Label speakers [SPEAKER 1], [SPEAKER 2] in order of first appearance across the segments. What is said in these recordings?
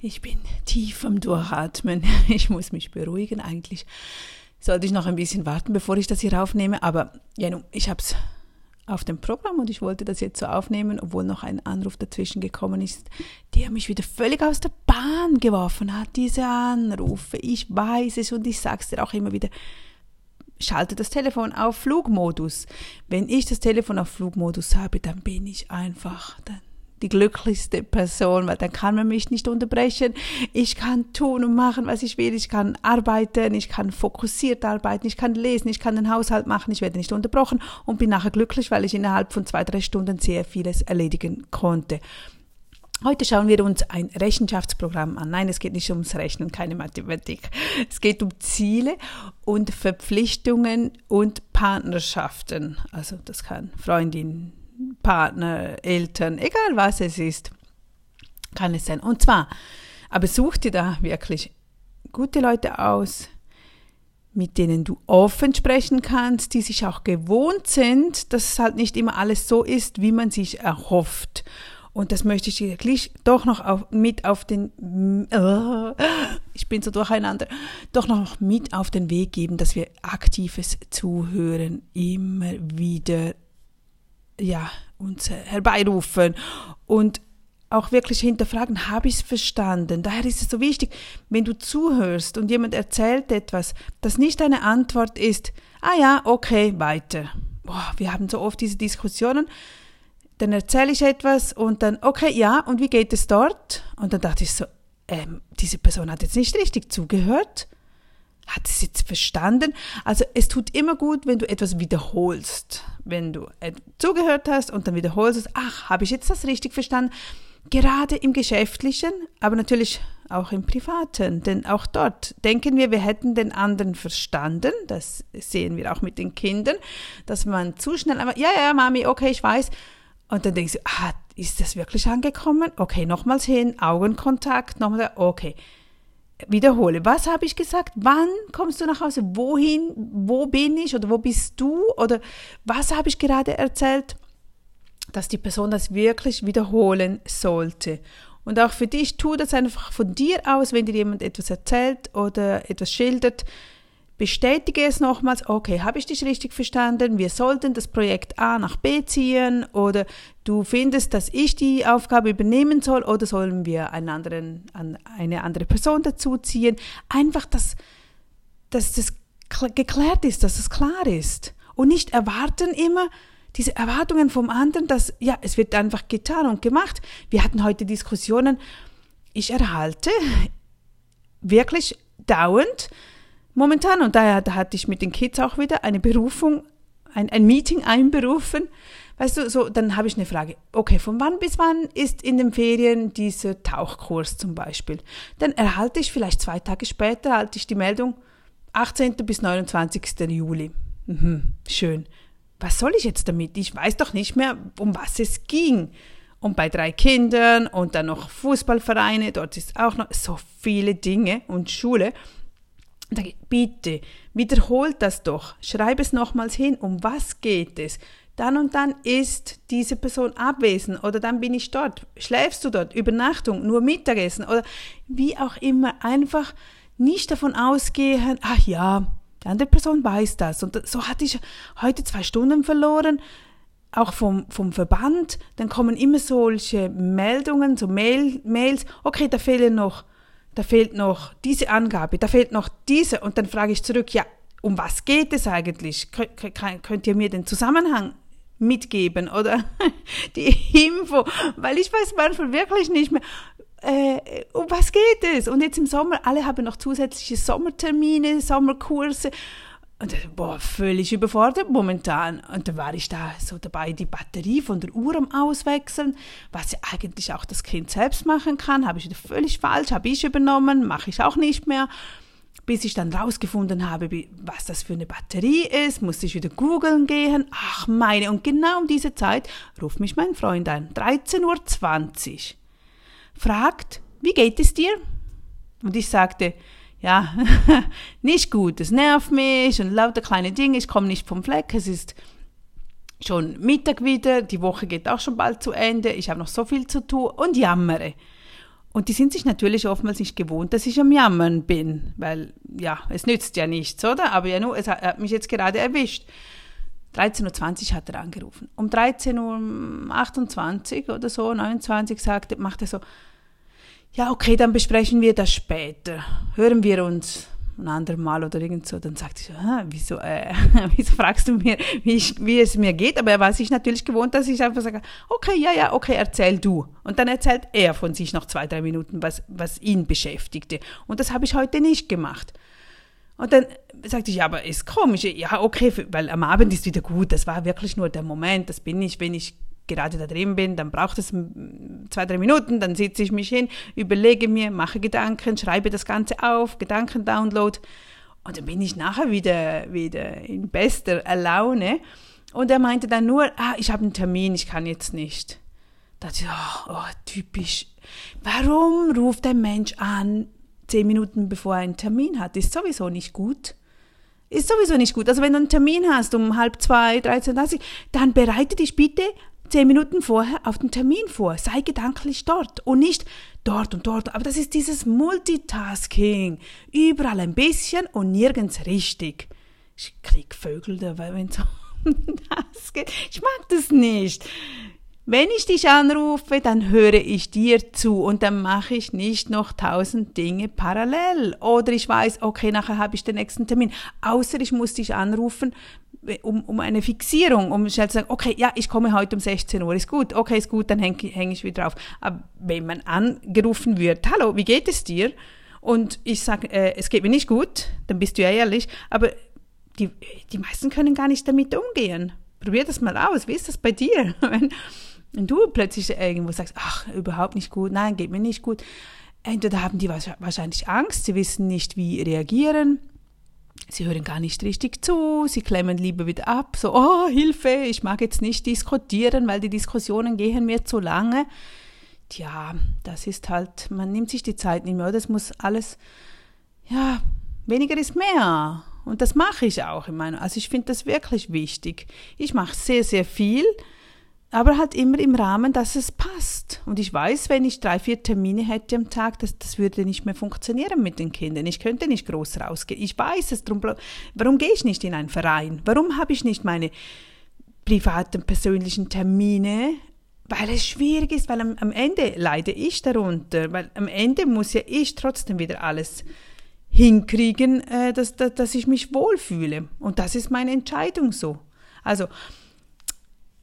[SPEAKER 1] Ich bin tief am Durchatmen. Ich muss mich beruhigen. Eigentlich sollte ich noch ein bisschen warten, bevor ich das hier aufnehme. Aber ja, ich habe es auf dem Programm und ich wollte das jetzt so aufnehmen, obwohl noch ein Anruf dazwischen gekommen ist, der mich wieder völlig aus der Bahn geworfen hat. Diese Anrufe, ich weiß es und ich sage es dir auch immer wieder. Schalte das Telefon auf Flugmodus. Wenn ich das Telefon auf Flugmodus habe, dann bin ich einfach, dann die glücklichste Person, weil dann kann man mich nicht unterbrechen. Ich kann tun und machen, was ich will. Ich kann arbeiten, ich kann fokussiert arbeiten, ich kann lesen, ich kann den Haushalt machen, ich werde nicht unterbrochen und bin nachher glücklich, weil ich innerhalb von zwei, drei Stunden sehr vieles erledigen konnte. Heute schauen wir uns ein Rechenschaftsprogramm an. Nein, es geht nicht ums Rechnen, keine Mathematik. Es geht um Ziele und Verpflichtungen und Partnerschaften. Also das kann Freundin, Partner, Eltern, egal was es ist, kann es sein. Und zwar, aber such dir da wirklich gute Leute aus, mit denen du offen sprechen kannst, die sich auch gewohnt sind, dass es halt nicht immer alles so ist, wie man sich erhofft. Und das möchte ich dir gleich doch noch auf, mit auf den, ich bin so durcheinander, doch noch mit auf den Weg geben, dass wir aktives Zuhören immer wieder ja, uns herbeirufen und auch wirklich hinterfragen, habe ich es verstanden? Daher ist es so wichtig, wenn du zuhörst und jemand erzählt etwas, dass nicht deine Antwort ist, ah ja, okay, weiter. Boah, wir haben so oft diese Diskussionen, dann erzähle ich etwas und dann, okay, ja, und wie geht es dort? Und dann dachte ich so, ähm, diese Person hat jetzt nicht richtig zugehört hat es jetzt verstanden? Also es tut immer gut, wenn du etwas wiederholst. Wenn du zugehört hast und dann wiederholst, es, ach, habe ich jetzt das richtig verstanden? Gerade im Geschäftlichen, aber natürlich auch im Privaten, denn auch dort denken wir, wir hätten den anderen verstanden. Das sehen wir auch mit den Kindern, dass man zu schnell einfach, ja, ja, Mami, okay, ich weiß. Und dann denkst du, ah, ist das wirklich angekommen? Okay, nochmals hin, Augenkontakt, nochmal, okay wiederhole. Was habe ich gesagt? Wann kommst du nach Hause? Wohin? Wo bin ich? Oder wo bist du? Oder was habe ich gerade erzählt? Dass die Person das wirklich wiederholen sollte. Und auch für dich, tu das einfach von dir aus, wenn dir jemand etwas erzählt oder etwas schildert bestätige es nochmals, okay, habe ich dich richtig verstanden? Wir sollten das Projekt A nach B ziehen oder du findest, dass ich die Aufgabe übernehmen soll oder sollen wir einen anderen, eine andere Person dazu ziehen? Einfach, dass, dass das geklärt ist, dass es klar ist und nicht erwarten immer, diese Erwartungen vom anderen, dass, ja, es wird einfach getan und gemacht. Wir hatten heute Diskussionen. Ich erhalte wirklich dauernd momentan. Und daher da hatte ich mit den Kids auch wieder eine Berufung, ein, ein Meeting einberufen. Weißt du, so, dann habe ich eine Frage. Okay, von wann bis wann ist in den Ferien dieser Tauchkurs zum Beispiel? Dann erhalte ich vielleicht zwei Tage später, erhalte ich die Meldung, 18. bis 29. Juli. Mhm, schön. Was soll ich jetzt damit? Ich weiß doch nicht mehr, um was es ging. Und bei drei Kindern und dann noch Fußballvereine, dort ist auch noch so viele Dinge und Schule. Bitte, wiederholt das doch. Schreib es nochmals hin. Um was geht es? Dann und dann ist diese Person abwesend oder dann bin ich dort. Schläfst du dort? Übernachtung? Nur Mittagessen? Oder wie auch immer. Einfach nicht davon ausgehen, ach ja, die andere Person weiß das. Und so hatte ich heute zwei Stunden verloren auch vom, vom Verband, dann kommen immer solche Meldungen, so Mail, Mails, okay, da fehlen noch da fehlt noch diese Angabe, da fehlt noch diese und dann frage ich zurück, ja, um was geht es eigentlich? Könnt ihr mir den Zusammenhang mitgeben oder die Info? Weil ich weiß manchmal wirklich nicht mehr, äh, um was geht es? Und jetzt im Sommer, alle haben noch zusätzliche Sommertermine, Sommerkurse und boah, völlig überfordert momentan. Und da war ich da so dabei, die Batterie von der Uhr am Auswechseln, was ja eigentlich auch das Kind selbst machen kann. Habe ich wieder völlig falsch, habe ich übernommen, mache ich auch nicht mehr. Bis ich dann rausgefunden habe, was das für eine Batterie ist, musste ich wieder googeln gehen. Ach meine, und genau um diese Zeit ruft mich mein Freund an, 13.20 Uhr. Fragt, wie geht es dir? Und ich sagte, ja, nicht gut, es nervt mich und lauter kleine Dinge, ich komme nicht vom Fleck, es ist schon Mittag wieder, die Woche geht auch schon bald zu Ende, ich habe noch so viel zu tun und jammere. Und die sind sich natürlich oftmals nicht gewohnt, dass ich am Jammern bin, weil ja, es nützt ja nichts, oder? Aber ja, nur, es hat, hat mich jetzt gerade erwischt. 13.20 Uhr hat er angerufen. Um 13.28 Uhr oder so, 29 sagte, macht er so, ja, okay, dann besprechen wir das später. Hören wir uns ein anderes Mal oder irgend so. Dann sagt sie so, wieso, äh, wieso fragst du mir, wie, ich, wie es mir geht? Aber er war sich natürlich gewohnt, dass ich einfach sage, okay, ja, ja, okay, erzähl du. Und dann erzählt er von sich noch zwei, drei Minuten, was, was ihn beschäftigte. Und das habe ich heute nicht gemacht. Und dann sagte ich, ja, aber ist komisch. Ja, okay, weil am Abend ist wieder gut. Das war wirklich nur der Moment. Das bin ich, wenn ich gerade da drin bin, dann braucht es zwei, drei Minuten, dann sitze ich mich hin, überlege mir, mache Gedanken, schreibe das Ganze auf, Gedankendownload und dann bin ich nachher wieder, wieder in bester Laune. Und er meinte dann nur, ah, ich habe einen Termin, ich kann jetzt nicht. Da dachte ich, oh, oh, typisch. Warum ruft ein Mensch an, zehn Minuten bevor er einen Termin hat? Ist sowieso nicht gut. Ist sowieso nicht gut. Also wenn du einen Termin hast um halb zwei, 13.30 dann bereite dich bitte zehn Minuten vorher auf den Termin vor. Sei gedanklich dort und nicht dort und dort. Aber das ist dieses Multitasking. Überall ein bisschen und nirgends richtig. Ich krieg Vögel dabei, wenn so das geht. Ich mag das nicht. Wenn ich dich anrufe, dann höre ich dir zu und dann mache ich nicht noch tausend Dinge parallel. Oder ich weiß, okay, nachher habe ich den nächsten Termin. Außer ich muss dich anrufen, um, um eine Fixierung, um schnell zu sagen, okay, ja, ich komme heute um 16 Uhr, ist gut, okay, ist gut, dann hänge häng ich wieder auf. Aber wenn man angerufen wird, hallo, wie geht es dir? Und ich sage, äh, es geht mir nicht gut, dann bist du ja ehrlich, aber die, die meisten können gar nicht damit umgehen. Probier das mal aus, wie ist das bei dir? wenn, wenn du plötzlich irgendwo sagst, ach, überhaupt nicht gut, nein, geht mir nicht gut, entweder haben die wahrscheinlich Angst, sie wissen nicht, wie reagieren, Sie hören gar nicht richtig zu, sie klemmen lieber wieder ab, so, oh, Hilfe, ich mag jetzt nicht diskutieren, weil die Diskussionen gehen mir zu lange. Tja, das ist halt, man nimmt sich die Zeit nicht mehr, das muss alles, ja, weniger ist mehr. Und das mache ich auch in meiner, also ich finde das wirklich wichtig. Ich mache sehr, sehr viel, aber halt immer im Rahmen, dass es passt. Und ich weiß, wenn ich drei, vier Termine hätte am Tag, das, das würde nicht mehr funktionieren mit den Kindern. Ich könnte nicht groß rausgehen. Ich weiß es, drum, warum gehe ich nicht in einen Verein? Warum habe ich nicht meine privaten, persönlichen Termine? Weil es schwierig ist, weil am, am Ende leide ich darunter, weil am Ende muss ja ich trotzdem wieder alles hinkriegen, äh, dass, dass, dass ich mich wohlfühle. Und das ist meine Entscheidung so. Also,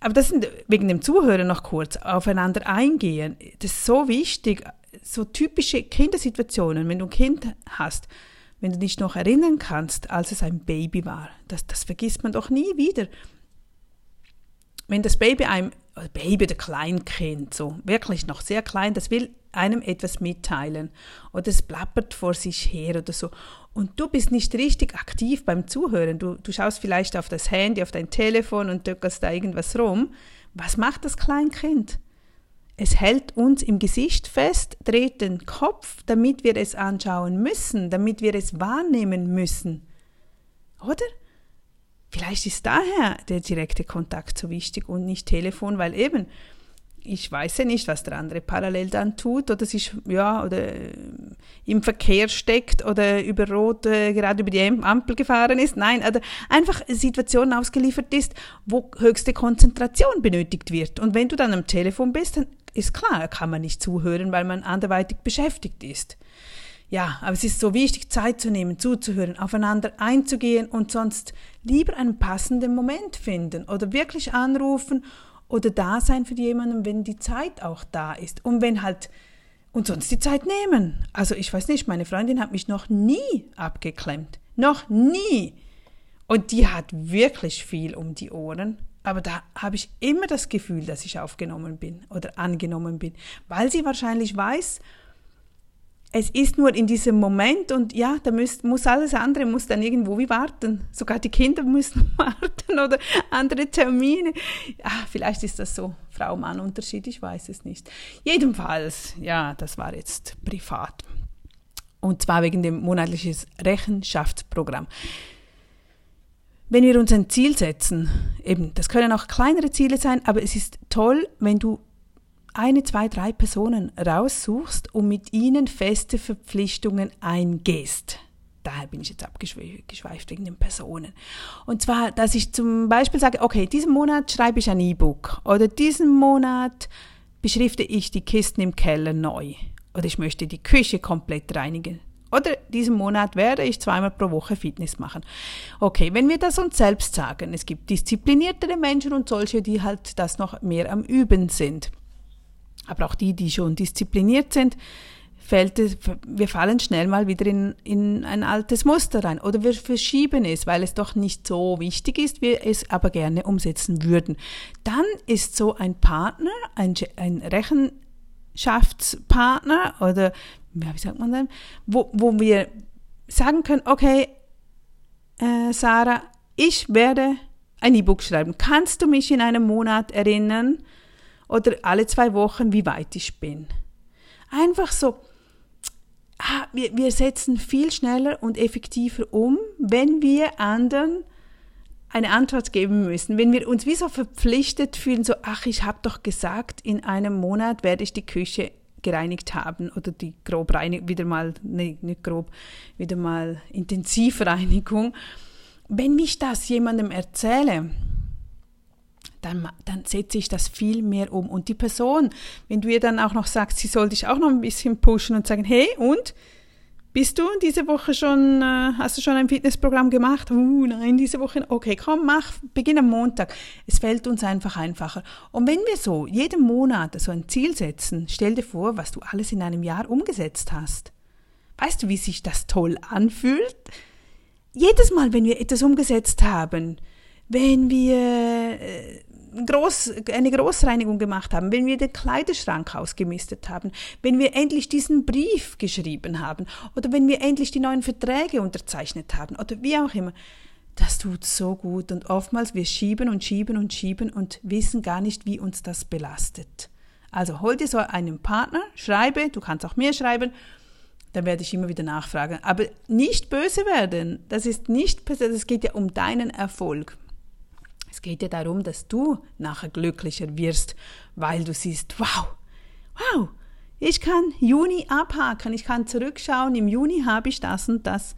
[SPEAKER 1] aber das sind wegen dem Zuhören noch kurz aufeinander eingehen. Das ist so wichtig. So typische Kindersituationen, wenn du ein Kind hast, wenn du dich noch erinnern kannst, als es ein Baby war, das, das vergisst man doch nie wieder. Wenn das Baby einem, Baby oder Kleinkind, so wirklich noch sehr klein, das will einem etwas mitteilen oder es plappert vor sich her oder so und du bist nicht richtig aktiv beim Zuhören, du, du schaust vielleicht auf das Handy, auf dein Telefon und döckerst da irgendwas rum, was macht das Kleinkind? Es hält uns im Gesicht fest, dreht den Kopf, damit wir es anschauen müssen, damit wir es wahrnehmen müssen. Oder? Vielleicht ist daher der direkte Kontakt so wichtig und nicht Telefon, weil eben ich weiß ja nicht, was der andere parallel dann tut oder sich ja oder äh, im Verkehr steckt oder über Rot äh, gerade über die Ampel gefahren ist. Nein, oder einfach Situationen ausgeliefert ist, wo höchste Konzentration benötigt wird. Und wenn du dann am Telefon bist, dann ist klar, kann man nicht zuhören, weil man anderweitig beschäftigt ist. Ja, aber es ist so wichtig, Zeit zu nehmen, zuzuhören, aufeinander einzugehen und sonst lieber einen passenden Moment finden oder wirklich anrufen oder da sein für jemanden, wenn die Zeit auch da ist. Und wenn halt, und sonst die Zeit nehmen. Also ich weiß nicht, meine Freundin hat mich noch nie abgeklemmt. Noch nie. Und die hat wirklich viel um die Ohren. Aber da habe ich immer das Gefühl, dass ich aufgenommen bin oder angenommen bin, weil sie wahrscheinlich weiß, es ist nur in diesem Moment und ja, da muss, muss alles andere muss dann irgendwo wie warten. Sogar die Kinder müssen warten oder andere Termine. Ja, vielleicht ist das so Frau-Mann-Unterschied, ich weiß es nicht. Jedenfalls, ja, das war jetzt privat. Und zwar wegen dem monatlichen Rechenschaftsprogramm. Wenn wir uns ein Ziel setzen, eben, das können auch kleinere Ziele sein, aber es ist toll, wenn du eine, zwei, drei Personen raussuchst und mit ihnen feste Verpflichtungen eingehst. Daher bin ich jetzt abgeschweift wegen den Personen. Und zwar, dass ich zum Beispiel sage, okay, diesen Monat schreibe ich ein E-Book oder diesen Monat beschrifte ich die Kisten im Keller neu oder ich möchte die Küche komplett reinigen. Oder diesen Monat werde ich zweimal pro Woche Fitness machen. Okay, wenn wir das uns selbst sagen, es gibt diszipliniertere Menschen und solche, die halt das noch mehr am Üben sind. Aber auch die, die schon diszipliniert sind, fällt es, wir fallen schnell mal wieder in, in ein altes Muster rein oder wir verschieben es, weil es doch nicht so wichtig ist, wir es aber gerne umsetzen würden. Dann ist so ein Partner, ein, ein Rechenschaftspartner oder wie sagt man denn, wo, wo wir sagen können, okay, äh, Sarah, ich werde ein E-Book schreiben. Kannst du mich in einem Monat erinnern oder alle zwei Wochen, wie weit ich bin? Einfach so, ah, wir, wir setzen viel schneller und effektiver um, wenn wir anderen eine Antwort geben müssen, wenn wir uns wie so verpflichtet fühlen, so, ach, ich habe doch gesagt, in einem Monat werde ich die Küche gereinigt haben oder die grob Reinigung, wieder mal, nee, nicht grob, wieder mal Intensivreinigung. Wenn ich das jemandem erzähle, dann, dann setze ich das viel mehr um. Und die Person, wenn du ihr dann auch noch sagst, sie soll dich auch noch ein bisschen pushen und sagen, hey, und? Bist du diese Woche schon, äh, hast du schon ein Fitnessprogramm gemacht? Uh, nein, diese Woche. Okay, komm, mach, beginn am Montag. Es fällt uns einfach einfacher. Und wenn wir so jeden Monat so ein Ziel setzen, stell dir vor, was du alles in einem Jahr umgesetzt hast. Weißt du, wie sich das toll anfühlt? Jedes Mal, wenn wir etwas umgesetzt haben, wenn wir äh, groß, eine Großreinigung gemacht haben, wenn wir den Kleiderschrank ausgemistet haben, wenn wir endlich diesen Brief geschrieben haben oder wenn wir endlich die neuen Verträge unterzeichnet haben oder wie auch immer. Das tut so gut und oftmals wir schieben und schieben und schieben und wissen gar nicht, wie uns das belastet. Also hol dir so einen Partner, schreibe, du kannst auch mir schreiben, dann werde ich immer wieder nachfragen. Aber nicht böse werden, das ist nicht, es geht ja um deinen Erfolg. Es geht ja darum, dass du nachher glücklicher wirst, weil du siehst, wow, wow, ich kann Juni abhaken, ich kann zurückschauen, im Juni habe ich das und das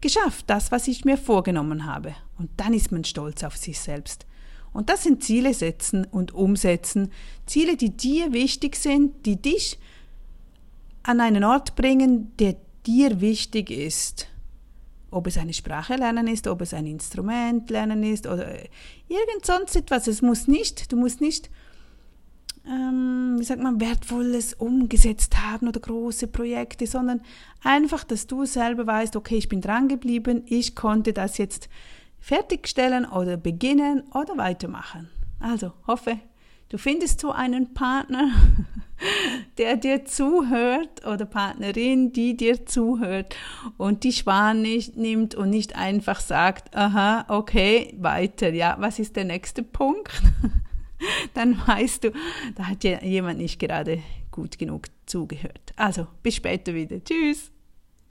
[SPEAKER 1] geschafft, das, was ich mir vorgenommen habe. Und dann ist man stolz auf sich selbst. Und das sind Ziele setzen und umsetzen, Ziele, die dir wichtig sind, die dich an einen Ort bringen, der dir wichtig ist ob es eine Sprache lernen ist, ob es ein Instrument lernen ist oder irgend sonst etwas. Es muss nicht, du musst nicht, ähm, wie sagt man, wertvolles umgesetzt haben oder große Projekte, sondern einfach, dass du selber weißt, okay, ich bin dran geblieben, ich konnte das jetzt fertigstellen oder beginnen oder weitermachen. Also hoffe, Du findest so einen Partner, der dir zuhört oder Partnerin, die dir zuhört und die Schwan nicht nimmt und nicht einfach sagt, aha, okay, weiter, ja, was ist der nächste Punkt? Dann weißt du, da hat jemand nicht gerade gut genug zugehört. Also, bis später wieder. Tschüss.